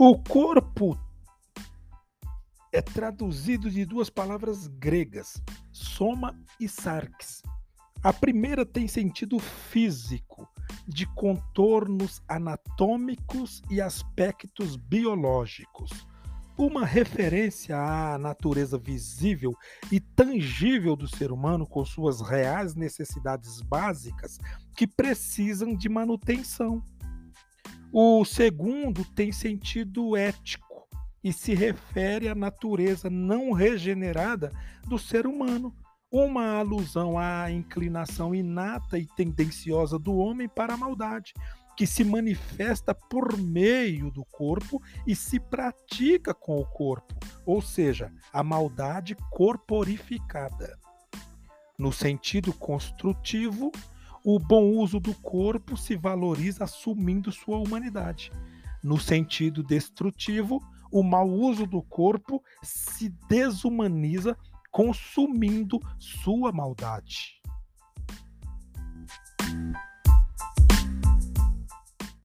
O corpo é traduzido de duas palavras gregas, soma e sarx. A primeira tem sentido físico, de contornos anatômicos e aspectos biológicos. Uma referência à natureza visível e tangível do ser humano com suas reais necessidades básicas que precisam de manutenção. O segundo tem sentido ético e se refere à natureza não regenerada do ser humano, uma alusão à inclinação inata e tendenciosa do homem para a maldade, que se manifesta por meio do corpo e se pratica com o corpo, ou seja, a maldade corporificada. No sentido construtivo, o bom uso do corpo se valoriza assumindo sua humanidade. No sentido destrutivo, o mau uso do corpo se desumaniza consumindo sua maldade.